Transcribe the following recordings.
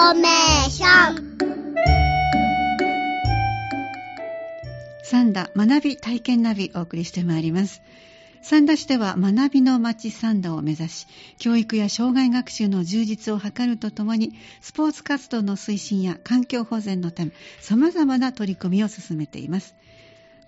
ーメーション三田学び体験ナビお送りしてまいります。三田市では学びの街三田を目指し教育や障害学習の充実を図るとともにスポーツ活動の推進や環境保全のため様々な取り組みを進めています。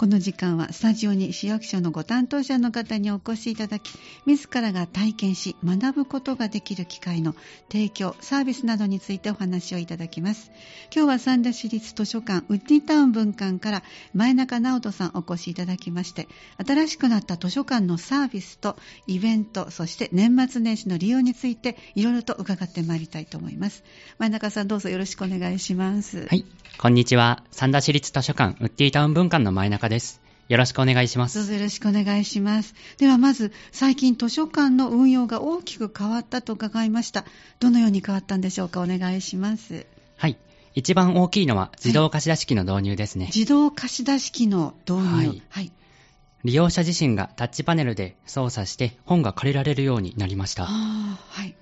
この時間はスタジオに市役所のご担当者の方にお越しいただき自らが体験し学ぶことができる機会の提供サービスなどについてお話をいただきます今日は三田市立図書館ウッディタウン分館から前中直人さんお越しいただきまして新しくなった図書館のサービスとイベントそして年末年始の利用についていろいろと伺ってまいりたいと思います前中さんどうぞよろしくお願いしますはい、こんにちは。三田市立図書館ウッディタウン文館の前中です。よろしくお願いしまどうす。ぞよろしくお願いします。ではまず、最近図書館の運用が大きく変わったと伺いました。どのように変わったんでしょうかお願いします。はい。一番大きいのは自動貸し出し機の導入ですね。自動貸し出し機の導入。はいはい。利用者自身がタッチパネルで操作して本が借りられるようになりました。はい。はい。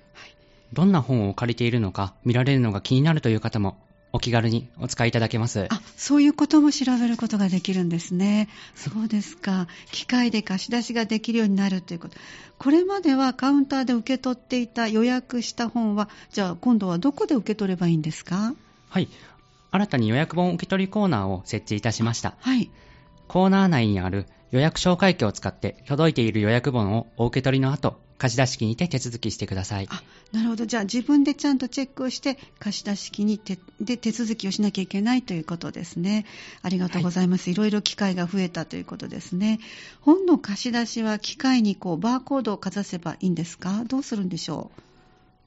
どんな本を借りているのか見られるのが気になるという方もお気軽にお使いいただけます。あ、そういうことも調べることができるんですね。そうですか。機械で貸し出しができるようになるということ。これまではカウンターで受け取っていた予約した本は、じゃあ今度はどこで受け取ればいいんですか？はい。新たに予約本受け取りコーナーを設置いたしました。はい。コーナー内にある予約紹介機を使って届いている予約本をお受け取りの後、貸し出し機にて手続きしてください。あなるほど、じゃあ自分でちゃんとチェックをして、貸し出し機にてで手続きをしなきゃいけないということですね。ありがとうございます。い、ろいろ機会が増えたということですね。本の貸し出しは機械にこうバーコードをかざせばいいんですか？どうするんでしょ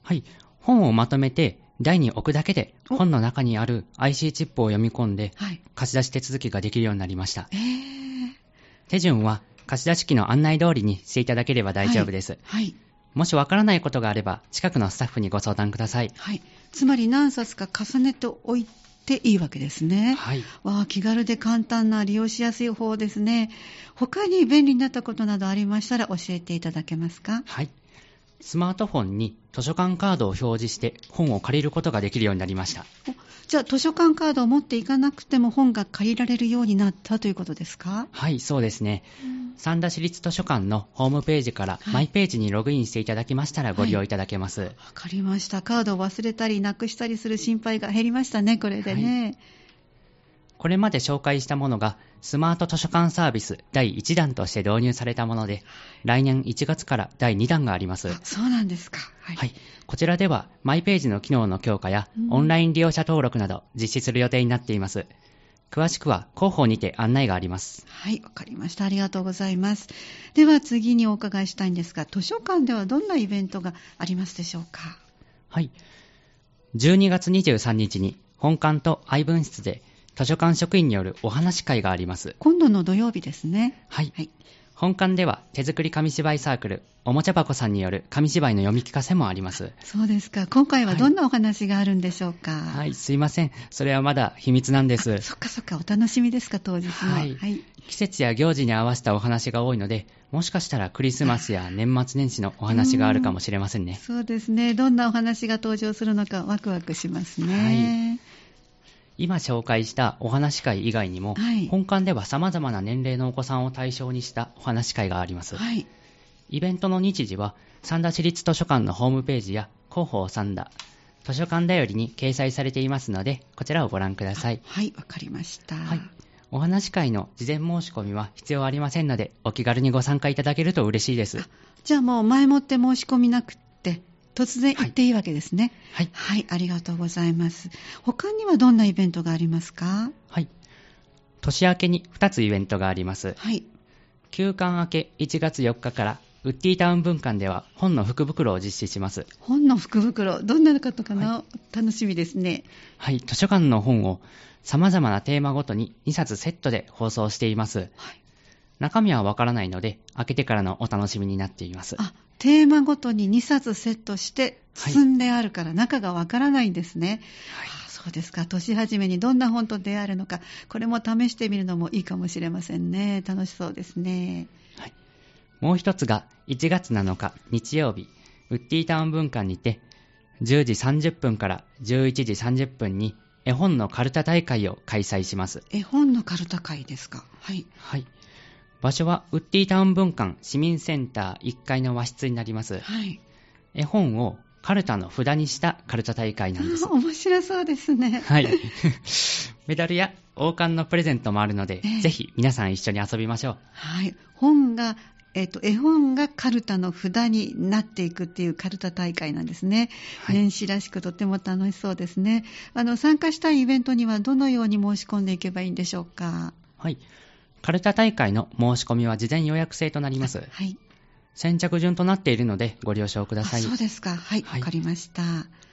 はい。本をまとめて台に置くだけでお本の中にある IC チップを読み込んでうはい。貸し出し手続きができるようになりました。えー、手順は貸し出し機の案内通りにしていただければ大丈夫です。はい。もしわからないことがあれば近くのスタッフにご相談ください。はい。つまり何冊か重ねておいていいわけですね。はい。わあ、気軽で簡単な利用しやすい方ですね。他に便利になったことなどありましたら教えていただけますか？はい。スマートフォンに図書館カードを表示して本を借りることができるようになりました。おじゃあ図書館カードを持っていかなくても本が借りられるようになったということですか？はい、そうですね。三田市立図書館のホームページからはいマイページにログインしていただきましたらご利用いただけます。わかりました。カードを忘れたりなくしたりする心配が減りましたね、これでね。これまで紹介したものがスマート図書館サービス第1弾として導入されたもので、来年1月から第2弾があります。あそうなんですか。はい。はい。こちらでは、マイページの機能の強化やうん、オンライン利用者登録など実施する予定になっています。詳しくは、広報にて案内があります。はい、わかりました。ありがとうございます。では次にお伺いしたいんですが、図書館ではどんなイベントがありますでしょうかはい。12月23日に、本館と愛文室で、図書館職員によるお話し会があります。今度の土曜日ですね。はい。はい。本館では、手作り紙芝居サークル、おもちゃ箱さんによる紙芝居の読み聞かせもあります。そうですか。今回はどんなお話があるんでしょうか？はい、すいません。それはまだ秘密なんです。そっかそっか、お楽しみですか、当日の。はいはい。季節や行事に合わせたお話が多いので、もしかしたらクリスマスや年末年始のお話があるかもしれませんね。そうですね。どんなお話が登場するのかワクワクしますね。今紹介したお話し会以外にも、はい本館では様々な年齢のお子さんを対象にしたお話し会があります。はい。イベントの日時は、三田市立図書館のホームページや広報三田、図書館だよりに掲載されていますので、こちらをご覧ください。はい、わかりました。はい。お話し会の事前申し込みは必要ありませんので、お気軽にご参加いただけると嬉しいです。あじゃあもう前もって申し込みなくって、突然行っていいわけですね。はい。はい、ありがとうございます。他にはどんなイベントがありますか？はい。年明けに2つイベントがあります。はい。休館明け1月4日から、ウッディタウン文館では本の福袋を実施します。本の福袋、どんなことかな、楽しみですね。はい、図書館の本を様々なテーマごとに2冊セットで放送しています。はい。中身はわからないので、開けてからのお楽しみになっています。あ、テーマごとに2冊セットしてはい包んであるから中がわからないんですね。あそうですか。年始めにどんな本と出会えるのか、これも試してみるのもいいかもしれませんね。楽しそうですね。もう一つが1月7日日曜日、ウッディタウン文館にて、10時30分から11時30分に絵本のカルタ大会を開催します。絵本のカルタ会ですか。はい。はい。場所はウッディタウン文館市民センター1階の和室になります。はい。絵本をカルタの札にしたカルタ大会なんですあ。面白そうですね。はい。メダルや王冠のプレゼントもあるので、ええぜひ皆さん一緒に遊びましょう。はい。本が、えっ、と、絵本がカルタの札になっていくっていうカルタ大会なんですね。はい年始らしくとても楽しそうですね。あの、参加したいイベントにはどのように申し込んでいけばいいんでしょうか？はい。カルタ大会の申し込みは事前予約制となります。はい。先着順となっているのでご了承くだあさい。そうですか。はい。わ、はいかりました。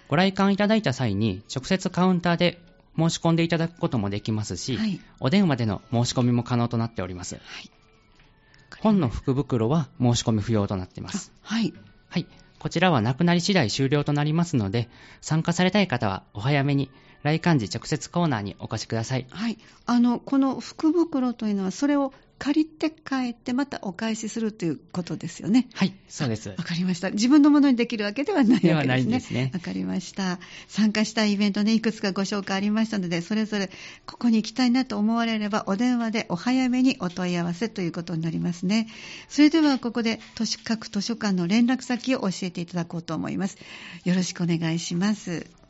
ご来館いただいた際に直接カウンターで申し込んでいただくこともできますし、はい。お電話での申し込みも可能となっております。はい。本の福袋は申し込み不要となっています。あはい。はい。こちらはなくなり次第終了となりますので、参加されたい方はお早めに来館時直接コーナーにお越しください。はい。あの、この福袋というのは、それを借りて帰って、またお返しするということですよね。はい、そうですわ。かりました。自分のものにできるわけではないわけですね。ではないんですねわかりました。参加したいイベントね、いくつかご紹介ありましたので、それぞれここに行きたいなと思われれば、お電話でお早めにお問い合わせということになりますね。それでは、ここで図書各図書館の連絡先を教えていただこうと思います。よろしくお願いします。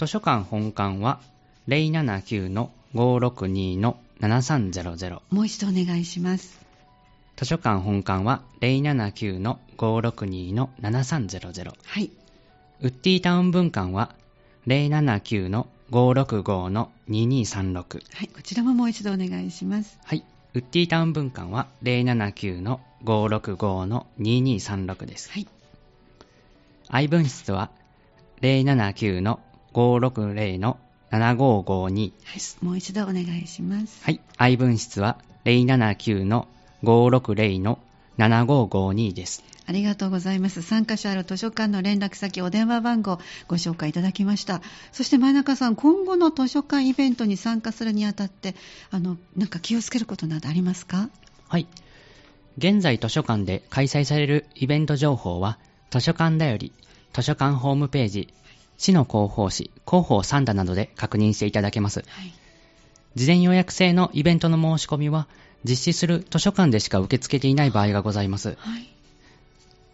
はい。図書館本館は079-562-7300。もう一度お願いします。図書館本館は079-562-7300。はい。ウッディタウン分館は079-565-2236。はい。こちらももう一度お願いします。はい。ウッディタウン分館は079-565-2236です。はい。愛分室は079-560-7552です。もう一度お願いします。はい。愛分室は079-560-7552です。ありがとうございます。参加者ある図書館の連絡先、お電話番号、ご紹介いただきました。そして前中さん、今後の図書館イベントに参加するにあたって、あの、なんか気をつけることなどありますか？はい。現在図書館で開催されるイベント情報は、図書館だより、図書館ホームページ、市の広報誌、広報サンダなどで確認していただけます。はい。事前予約制のイベントの申し込みは、実施する図書館でしか受け付けていない場合がございます。はい。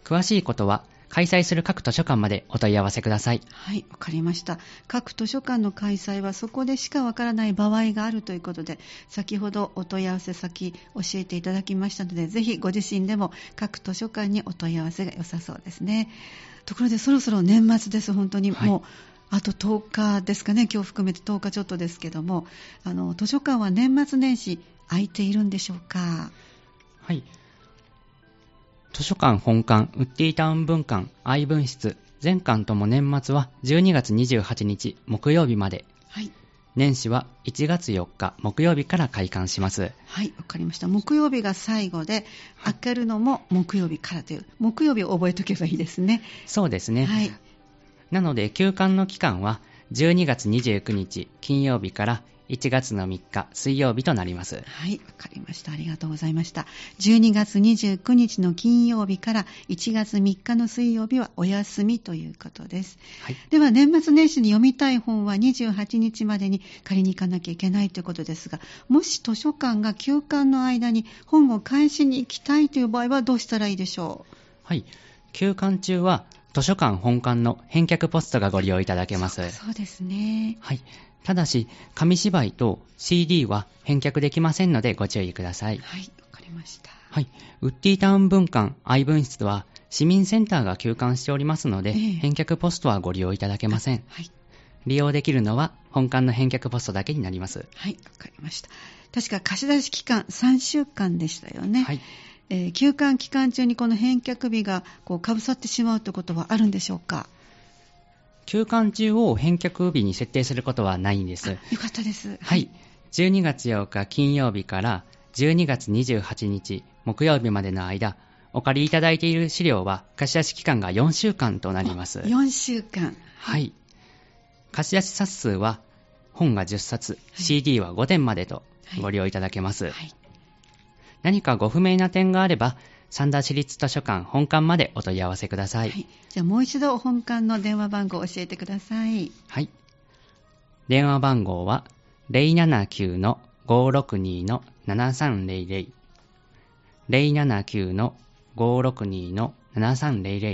詳しいことは、開催する各図書館までお問い合わせください。はい、わかりました。各図書館の開催はそこでしかわからない場合があるということで、先ほどお問い合わせ先教えていただきましたので、ぜひご自身でも各図書館にお問い合わせが良さそうですね。ところでそろそろ年末です、本当にはいもう。あと10日ですかね、今日含めて10日ちょっとですけども、あの図書館は年末年始空いているんでしょうか？はい。図書館本館、ウッディタウン分館、愛分室、全館とも年末は12月28日木曜日まで、はい。年始は1月4日木曜日から開館します。はい、わかりました。木曜日が最後で、開けるのも木曜日からという、木曜日を覚えておけばいいですね。そうですね。はい。なので、休館の期間は12月29日金曜日から1月の3日水曜日となります。はい、わかりました。ありがとうございました。12月29日の金曜日から1月3日の水曜日はお休みということです。はい。では、年末年始に読みたい本は28日までに借りに行かなきゃいけないということですが、もし図書館が休館の間に本を返しに行きたいという場合はどうしたらいいでしょはい。休館中は図書館本館の返却ポストがご利用いただけます。うそうですね。はい。ただし、紙芝居と CD は返却できませんのでご注意ください。はい、わかりました。はい。ウッディタウン分館愛分室は市民センターが休館しておりますので、ええ返却ポストはご利用いただけません。はい。利用できるのは本館の返却ポストだけになります。はい、わかりました。確か貸し出し期間3週間でしたよね。はい。えー休館期間中にこの返却日がこうかぶさってしまうということはあるんでしょうか？休館中を返却日に設定することはないんです。よかったです。はい。12月8日金曜日から12月28日木曜日までの間、お借りいただいている資料は貸し出し期間が4週間となります。4週間。はい。貸し出し冊数は本が10冊、CD は5点までとご利用いただけます。はい。何かご不明な点があれば、三田市立図書館本館までお問い合わせください。はい。じゃあもう一度本館の電話番号を教えてください。はい。電話番号は079-562-7300 079-562-7300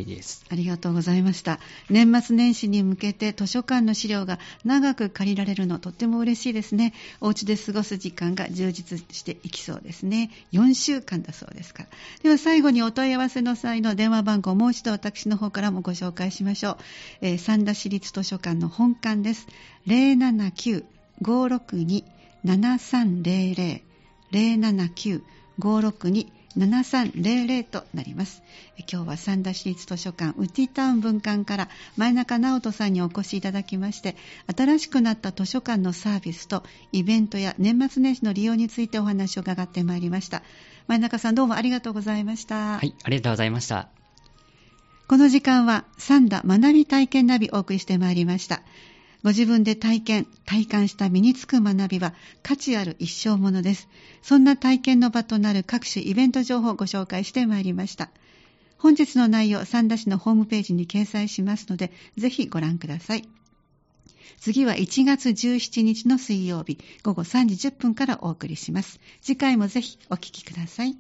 です。ありがとうございました。年末年始に向けて図書館の資料が長く借りられるのとっても嬉しいですね。お家で過ごす時間が充実していきそうですね。4週間だそうですから。では最後にお問い合わせの際の電話番号をもう一度私の方からもご紹介しましょう。えー三田市立図書館の本館です。079-562-7300となります。え今日は三田市立図書館ウッディタウン分館から前中直人さんにお越しいただきまして、新しくなった図書館のサービスとイベントや年末年始の利用についてお話を伺ってまいりました。前中さんどうもありがとうございました。はい、ありがとうございました。この時間は三田学び体験ナビをお送りしてまいりました。ご自分で体験、体感した身につく学びは価値ある一生ものです。そんな体験の場となる各種イベント情報をご紹介してまいりました。本日の内容、三田市のホームページに掲載しますので、ぜひご覧ください。次は1月17日の水曜日午後3時10分からお送りします。次回もぜひお聞きください。